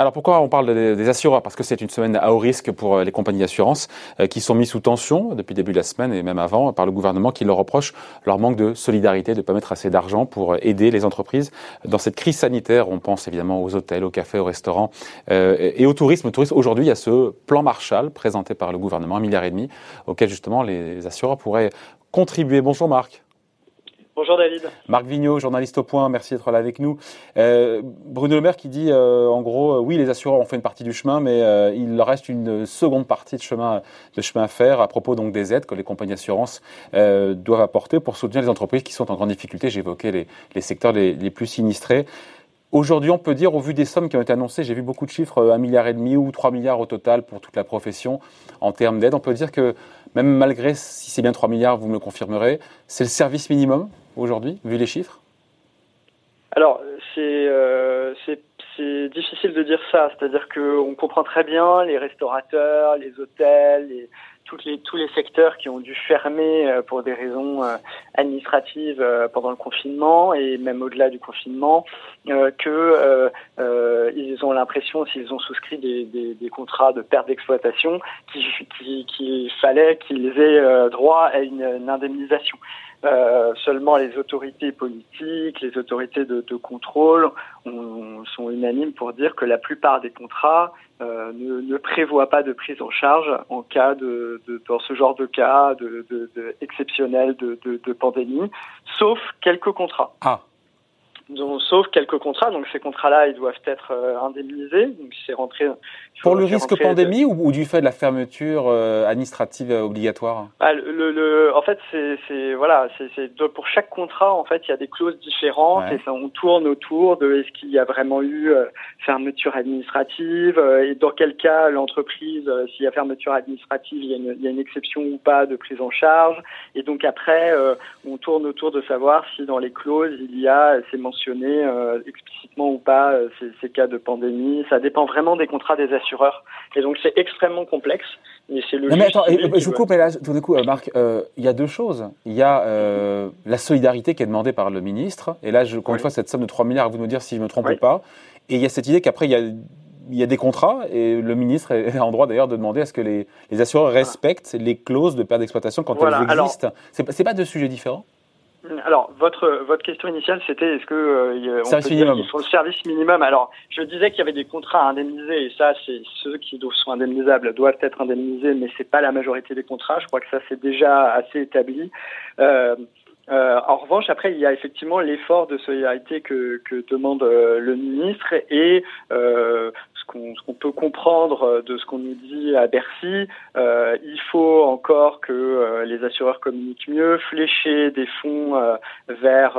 Alors pourquoi on parle des, assureurs? Parce que c'est une semaine à haut risque pour euh, les compagnies d'assurance euh, qui sont mises sous tension depuis le début de la semaine et même avant par le gouvernement qui leur reproche leur manque de solidarité, de ne pas mettre assez d'argent pour euh, aider les entreprises dans cette crise sanitaire. On pense évidemment aux hôtels, aux cafés, aux restaurants et au tourisme. tourisme, aujourd'hui, il y a ce plan Marshall présenté par le gouvernement, un milliard et demi, auquel justement les assureurs pourraient contribuer. Bonjour Marc. Bonjour David. Marc Vigneault, journaliste au point, merci d'être là avec nous. Euh, Bruno Le Maire qui dit euh, en gros, euh, oui, les assureurs ont fait une partie du chemin, mais il reste une seconde partie de chemin, de chemin à faire à propos donc des aides que les compagnies d'assurance doivent apporter pour soutenir les entreprises qui sont en grande difficulté. J'évoquais les, les, secteurs les, plus sinistrés. Aujourd'hui, on peut dire, au vu des sommes qui ont été annoncées, j'ai vu beaucoup de chiffres, un milliard et demi ou 3 milliards au total pour toute la profession en termes d'aide. On peut dire que même malgré, si c'est bien 3 milliards, vous me le confirmerez, c'est le service minimum aujourd'hui, vu les chiffres? Alors, euh, c'est difficile de dire ça. C'est-à-dire qu'on comprend très bien les restaurateurs, les hôtels, les, toutes les, tous les secteurs qui ont dû fermer euh, pour des raisons euh, administratives pendant le confinement et même au-delà du confinement, que ils ont l'impression, s'ils ont souscrit des, des, des, contrats de perte d'exploitation, qu'il fallait qu'ils aient droit à une, une indemnisation. Euh, seulement les autorités politiques, les autorités de, contrôle on, sont unanimes pour dire que la plupart des contrats euh, ne, ne, prévoient pas de prise en charge en cas de, dans ce genre de cas de, de, exceptionnel de, de, pandémie, sauf quelques contrats. Ah donc, sauf quelques contrats. Donc ces contrats-là, ils doivent être euh, indemnisés. Donc c'est rentré. Pour le risque pandémie ou, du fait de la fermeture euh, administrative euh, obligatoire? Ah, le, le, En fait, c'est voilà, c'est pour chaque contrat, en fait, il y a des clauses différentes et ça, on tourne autour de est-ce qu'il y a vraiment eu fermeture administrative et dans quel cas l'entreprise, s'il y a fermeture administrative, il y, a une, il y, a une, exception ou pas de prise en charge. Et donc après, on tourne autour de savoir si dans les clauses il y a ces mentions mentionner euh, explicitement ou pas euh, ces, cas de pandémie. Ça dépend vraiment des contrats des assureurs. Et donc c'est extrêmement complexe. Mais c'est le. Non mais attends, je vous coupe, mais là, tout d'un coup, euh, Marc, il y a deux choses. Il y a la solidarité qui est demandée par le ministre. Et là, je, encore une fois, cette somme de 3 milliards, vous nous dire si je me trompe ou pas. Et il y a cette idée qu'après, il y a il y a des contrats et le ministre est en droit d'ailleurs de demander à ce que les, les assureurs respectent les clauses de perte d'exploitation quand elles existent. C'est pas deux sujets différents? Alors, votre votre question initiale, c'était est-ce que euh, on peut dire qu'ils le service minimum? Alors, je disais qu'il y avait des contrats à indemniser, et ça, c'est ceux qui sont indemnisables doivent être indemnisés, mais c'est pas la majorité des contrats. Je crois que ça c'est déjà assez établi. Euh, euh, en revanche, après, il y a effectivement l'effort de solidarité que, que demande euh, le ministre et euh, ce qu'on peut comprendre de ce qu'on nous dit à Bercy, euh, il faut encore que euh, les assureurs communiquent mieux, flécher des fonds vers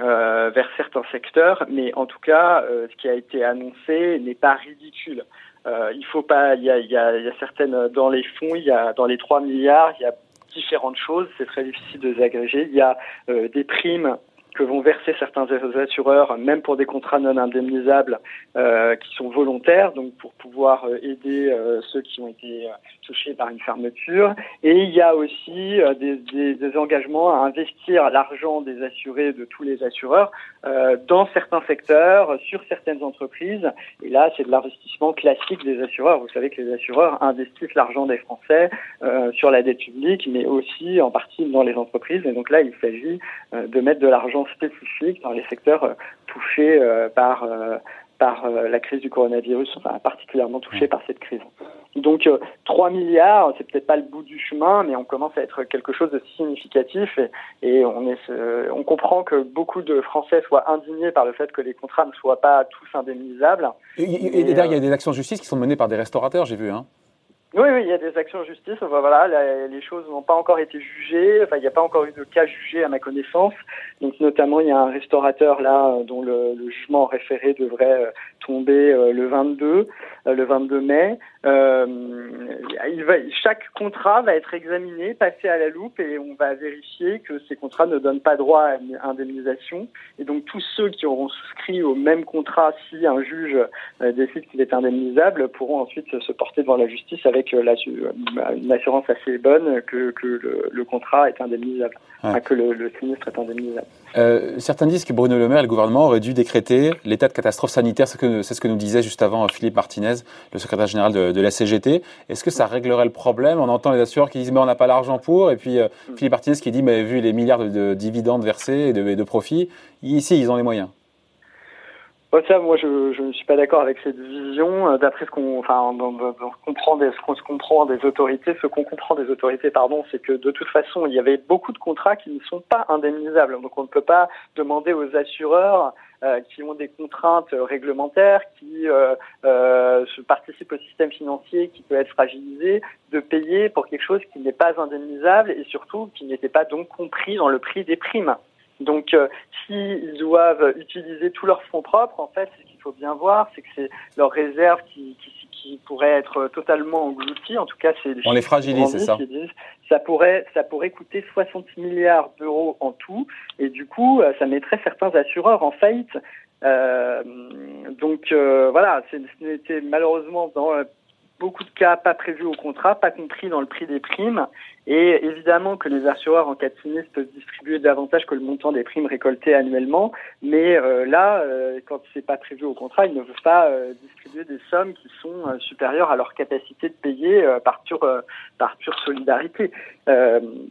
vers certains secteurs, mais en tout cas, ce qui a été annoncé n'est pas ridicule. il faut pas, il y a, certaines dans les fonds, il y a dans les 3 milliards, il y a différentes choses. C'est très difficile de les agréger. Il y a euh, des primes que vont verser certains assureurs, même pour des contrats non indemnisables euh, qui sont volontaires, donc pour pouvoir euh, aider euh, ceux qui ont été touchés par une fermeture. Et il y a aussi des, des, des, engagements à investir l'argent des assurés, de tous les assureurs, dans certains secteurs, sur certaines entreprises. Et là, c'est de l'investissement classique des assureurs. Vous savez que les assureurs investissent l'argent des Français sur la dette publique, mais aussi en partie dans les entreprises. Et donc là, il s'agit de mettre de l'argent spécifiques dans les secteurs euh, touchés euh, par euh, par la crise du coronavirus, enfin particulièrement touchés par cette crise. Donc 3 milliards, c'est peut-être pas le bout du chemin, mais on commence à être quelque chose de significatif et, et on, est, on comprend que beaucoup de Français soient indignés par le fait que les contrats ne soient pas tous indemnisables. Et, et, d'ailleurs, il y a des actions de justice qui sont menées par des restaurateurs, j'ai vu. Hein. Oui, oui, il y a des actions en justice. voilà, les choses n'ont pas encore été jugées. Enfin, il n'y a pas encore eu de cas jugés à ma connaissance. Donc, notamment, il y a un restaurateur là dont le, jugement référé devrait euh, tomber euh, le 22, euh, le 22 mai. Euh, il va, chaque contrat va être examiné, passé à la loupe et on va vérifier que ces contrats ne donnent pas droit à indemnisation. Et donc tous ceux qui auront souscrit au même contrat, si un juge euh, décide qu'il est indemnisable, pourront ensuite se porter devant la justice avec euh, la, une assurance assez bonne que, que le, le, contrat est indemnisable, que le, le, sinistre est indemnisable. Euh, certains disent que Bruno Le Maire et le gouvernement auraient dû décréter l'état de catastrophe sanitaire, c'est ce que nous disait juste avant Philippe Martinez, le secrétaire général de, de la CGT. Est-ce que ça réglerait le problème On entend les assureurs qui disent mais on n'a pas l'argent pour, et puis euh, mm. Philippe Martinez qui dit mais vu les milliards de, dividendes versés et de, de profits, ici ils ont les moyens. Moi, je, ne suis pas d'accord avec cette vision. Euh, d'après ce qu'on, enfin, comprend des, ce qu'on comprend des autorités, ce qu'on comprend des autorités, pardon, c'est que de toute façon, il y avait beaucoup de contrats qui ne sont pas indemnisables. Donc, on ne peut pas demander aux assureurs euh, qui ont des contraintes réglementaires, qui euh, euh, participent au système financier qui peut être fragilisé, de payer pour quelque chose qui n'est pas indemnisable et surtout qui n'était pas donc compris dans le prix des primes. Donc, euh, s'ils doivent utiliser tous leurs fonds propres, en fait, ce qu'il faut bien voir, c'est que c'est leurs réserves qui, qui, qui, pourraient être totalement englouties. En tout cas, c'est on les fragilise, c'est ça. ça pourrait, ça pourrait coûter 60 milliards d'euros en tout, et du coup, euh, ça mettrait certains assureurs en faillite. Euh, donc euh, voilà, ce n'était malheureusement dans beaucoup de cas pas prévus au contrat, pas compris dans le prix des primes. Et évidemment que les assureurs en cas de sinistre peuvent distribuer davantage que le montant des primes récoltées annuellement, mais euh, là, euh, quand c'est pas prévu au contrat, ils ne peuvent pas euh, distribuer des sommes qui sont euh, supérieures à leur capacité de payer par pure par pure solidarité.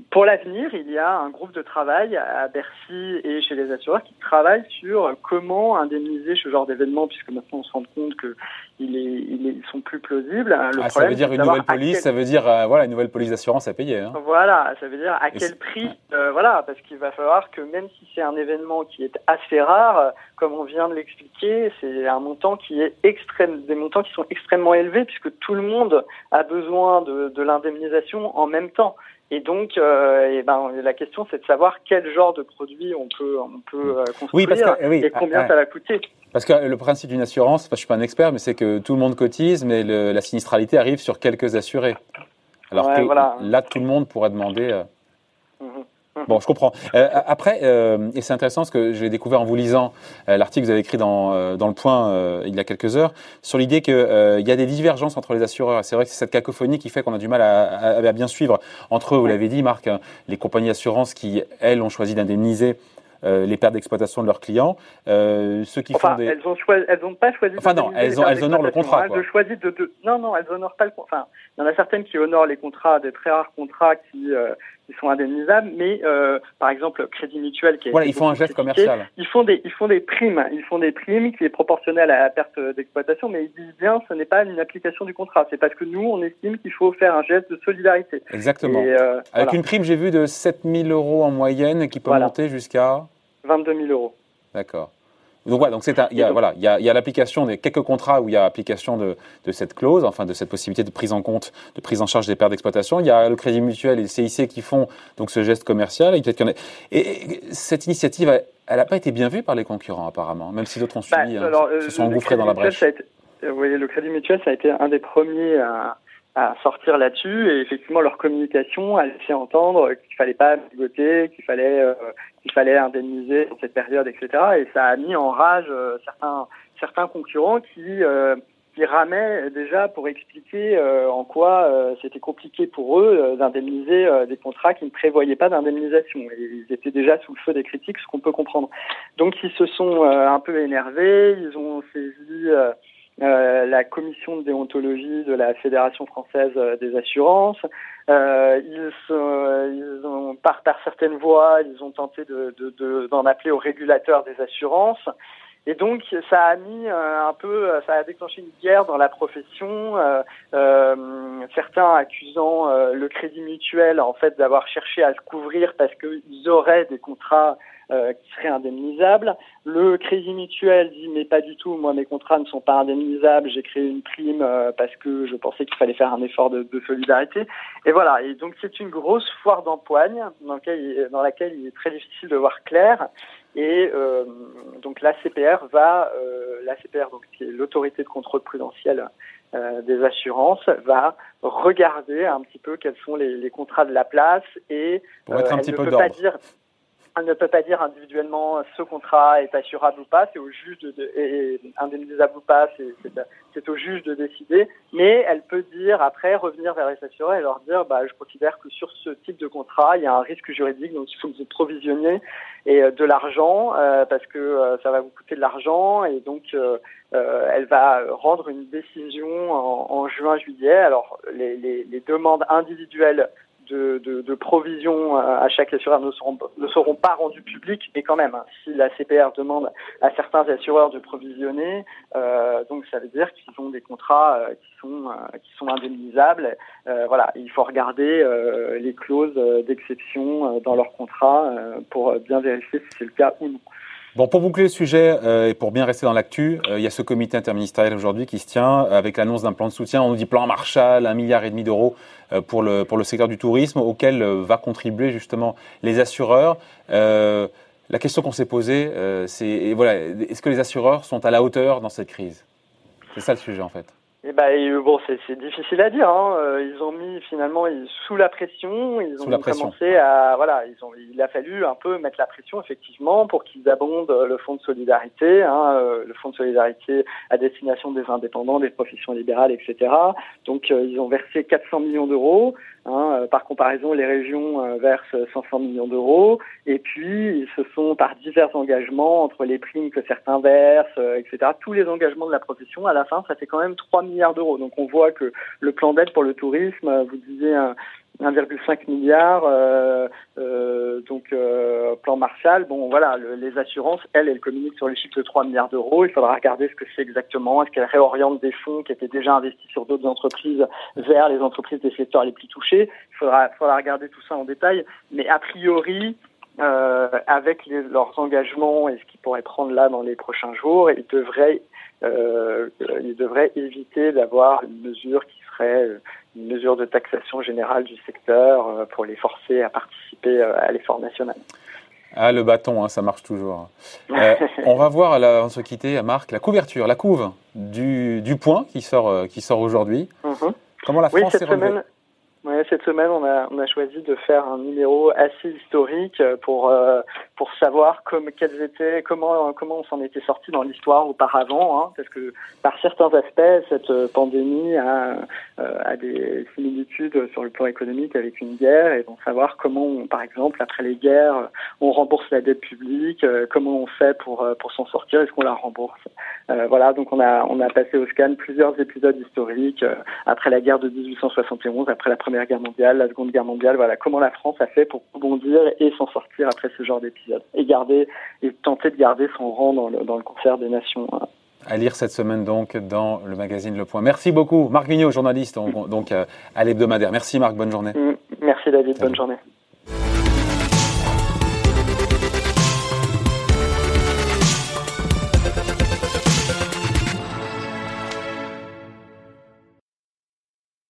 pour l'avenir, il y a un groupe de travail à Bercy et chez les assureurs qui travaillent sur comment indemniser ce genre d'événements, puisque maintenant on se rend compte que il ils sont plus plausibles. Le ah, ça veut dire une nouvelle police, ça veut dire voilà une nouvelle police d'assurance à payer. Hein. Voilà, ça veut dire à quel prix, euh, voilà, parce qu'il va falloir que même si c'est un événement qui est assez rare, comme on vient de l'expliquer, c'est un montant qui est extrême, des montants qui sont extrêmement élevés puisque tout le monde a besoin de, de l'indemnisation en même temps. Et donc, euh, et ben, la question, c'est de savoir quel genre de produit on peut, on peut euh, construire et combien ça va coûter. Parce que le principe d'une assurance, enfin, je suis pas un expert, mais c'est que tout le monde cotise, mais le, la sinistralité arrive sur quelques assurés. Alors que là, tout le monde pourrait demander. Euh, mhm. Mhm. Bon, je comprends. Euh, après, euh, et c'est intéressant parce que j'ai découvert en vous lisant l'article que vous avez écrit dans, dans Le Point il y a quelques heures, sur l'idée qu'il il y a des divergences entre les assureurs. C'est vrai que c'est cette cacophonie qui fait qu'on a du mal à, à, bien suivre entre eux, vous l'avez dit, Marc, hein, les compagnies d'assurance qui, elles, ont choisi d'indemniser euh, les pertes d'exploitation de leurs clients. Euh, ceux qui font des... elles ont elles ont pas choisi. Enfin non, elles, ont, elles honorent le contrat. De, de, non non, elles honorent pas le. Enfin, il y en a certaines qui honorent les contrats, des très rares contrats qui euh, qui sont indemnisables, mais euh, par exemple Crédit Mutuel qui voilà, ils font un geste commercial. Ils font des ils font des primes, ils font des primes qui est proportionnelle à la perte d'exploitation, mais ils disent bien ce n'est pas une application du contrat, c'est parce que nous on estime qu'il faut faire un geste de solidarité. Exactement. Euh, Avec une prime, j'ai vu de 7000 euros en moyenne qui peut monter jusqu'à 22 000 euros. D'accord. Donc voilà, donc c'est il y a voilà, il y a, y a l'application des quelques contrats où il y a application de, de cette clause, enfin de cette possibilité de prise en compte, de prise en charge des pertes d'exploitation. Il y a le Crédit Mutuel et le CIC qui font donc ce geste commercial. Et peut-être et, cette initiative, elle n'a pas été bien vue par les concurrents apparemment, même si d'autres ont suivi, bah, hein, se sont engouffrés dans la brèche. vous voyez, le Crédit Mutuel, ça a été un des premiers à à sortir là-dessus et effectivement leur communication a laissé entendre qu'il fallait pas bigoter, qu'il fallait euh, qu'il fallait indemniser dans cette période, etc. Et ça a mis en rage euh, certains certains concurrents qui euh, qui ramaient déjà pour expliquer en quoi c'était compliqué pour eux d'indemniser des contrats qui ne prévoyaient pas d'indemnisation. Ils étaient déjà sous le feu des critiques, ce qu'on peut comprendre. Donc ils se sont un peu énervés, ils ont saisi euh, la commission de déontologie de la Fédération française euh, des assurances. Euh, ils, ils, ont, par, par certaines voies, ils ont tenté de, d'en appeler au régulateur des assurances. Et donc, ça a mis un peu, ça a déclenché une guerre dans la profession. certains accusant le Crédit Mutuel en fait d'avoir cherché à se couvrir parce qu'ils auraient des contrats euh, qui serait indemnisable. Le Crédit Mutuel dit mais pas du tout, moi mes contrats ne sont pas indemnisables, j'ai créé une prime euh, parce que je pensais qu'il fallait faire un effort de, de, solidarité. Et voilà, et donc c'est une grosse foire d'empoigne dans, dans, laquelle il est très difficile de voir clair. Et euh, donc l'ACPR va, euh, l'ACPR donc qui est l'autorité de contrôle prudentiel des assurances va regarder un petit peu quels sont les, contrats de la place et Pour être un petit peu pas dire elle ne peut pas dire individuellement ce contrat est assurable ou pas, c'est au juge de, et indemnisable ou pas, c'est au juge de décider. Mais elle peut dire après revenir vers les assureurs et leur dire bah je considère que sur ce type de contrat il y a un risque juridique donc il faut que vous provisionnez et euh, de l'argent euh, parce que euh, ça va vous coûter de l'argent et donc elle va rendre une décision en, juin juillet. Alors les, les, les demandes individuelles de, de, de provisions à chaque assureur ne seront, ne seront pas rendues publiques, mais quand même, hein, si la CPR demande à certains assureurs de provisionner, euh, donc ça veut dire qu'ils ont des contrats euh, qui sont euh, qui sont indemnisables. Euh, voilà, il faut regarder les clauses d'exception dans leur contrat pour bien vérifier si c'est le cas ou non. Bon, pour boucler le sujet euh, et pour bien rester dans l'actu, euh, il y a ce comité interministériel aujourd'hui qui se tient avec l'annonce d'un plan de soutien. On nous dit plan Marshall, un milliard et demi d'euros euh, pour le secteur du tourisme, auquel va contribuer justement les assureurs. la question qu'on s'est posée, c'est est-ce que les assureurs sont à la hauteur dans cette crise? C'est ça le sujet en fait. Eh ben, et bah, bon, c'est difficile à dire. Hein. Euh, ils ont mis finalement ils, sous la pression. Ils ont commencé à voilà. Ils ont, il a fallu un peu mettre la pression effectivement pour qu'ils abondent le fonds de solidarité, hein, euh, le fonds de solidarité à destination des indépendants, des professions libérales, etc. Donc euh, ils ont versé 400 millions d'euros. Hein, euh, par comparaison, les régions euh, versent 500 millions d'euros. Et puis, ils se sont, par divers engagements, entre les primes que certains versent, euh, etc., tous les engagements de la profession, à la fin, ça fait quand même 3 milliards d'euros. Donc, on voit que le plan d'aide pour le tourisme, vous disiez 1,5 milliard, euh, euh, donc euh, plan Marshall. Bon, voilà, les assurances, elles, elles communiquent sur les chiffres de 3 milliards d'euros. Il faudra regarder ce que c'est exactement. Est-ce qu'elles réorientent des fonds qui étaient déjà investis sur d'autres entreprises vers les entreprises des secteurs les plus touchés? Il faudra, regarder tout ça en détail. Mais a priori, euh, avec leurs engagements et ce qu'ils pourraient prendre là dans les prochains jours, ils devraient, euh, ils devraient éviter d'avoir une mesure qui serait une mesure de taxation générale du secteur euh, pour les forcer à participer euh, à l'effort national. Ah, le bâton, hein, ça marche toujours. Euh, on va voir, avant de se quitter, Marc, la couverture, la couve du, du point qui sort, qui sort aujourd'hui. Mhm. Comment la France oui, semaine, Ouais, cette semaine, on a, on a choisi de faire un numéro assez historique pour euh, pour savoir comme quels étaient comment comment on s'en était sorti dans l'histoire auparavant, hein, parce que par certains aspects, cette pandémie a, euh, a des similitudes sur le plan économique avec une guerre, et donc savoir comment, on, par exemple, après les guerres, on rembourse la dette publique, euh, comment on fait pour pour s'en sortir, est-ce qu'on la rembourse? Voilà, donc on a on a passé au scan plusieurs épisodes historiques après la guerre de 1871, après la première Première Guerre mondiale, la Seconde Guerre mondiale, voilà comment la France a fait pour rebondir et s'en sortir après ce genre d'épisode et garder et tenter de garder son rang dans le, dans le concert des nations. Hein. À lire cette semaine donc dans le magazine Le Point. Merci beaucoup, Marc Mignot, journaliste donc, euh, à l'hebdomadaire. Merci Marc, bonne journée. Merci David, bonne journée.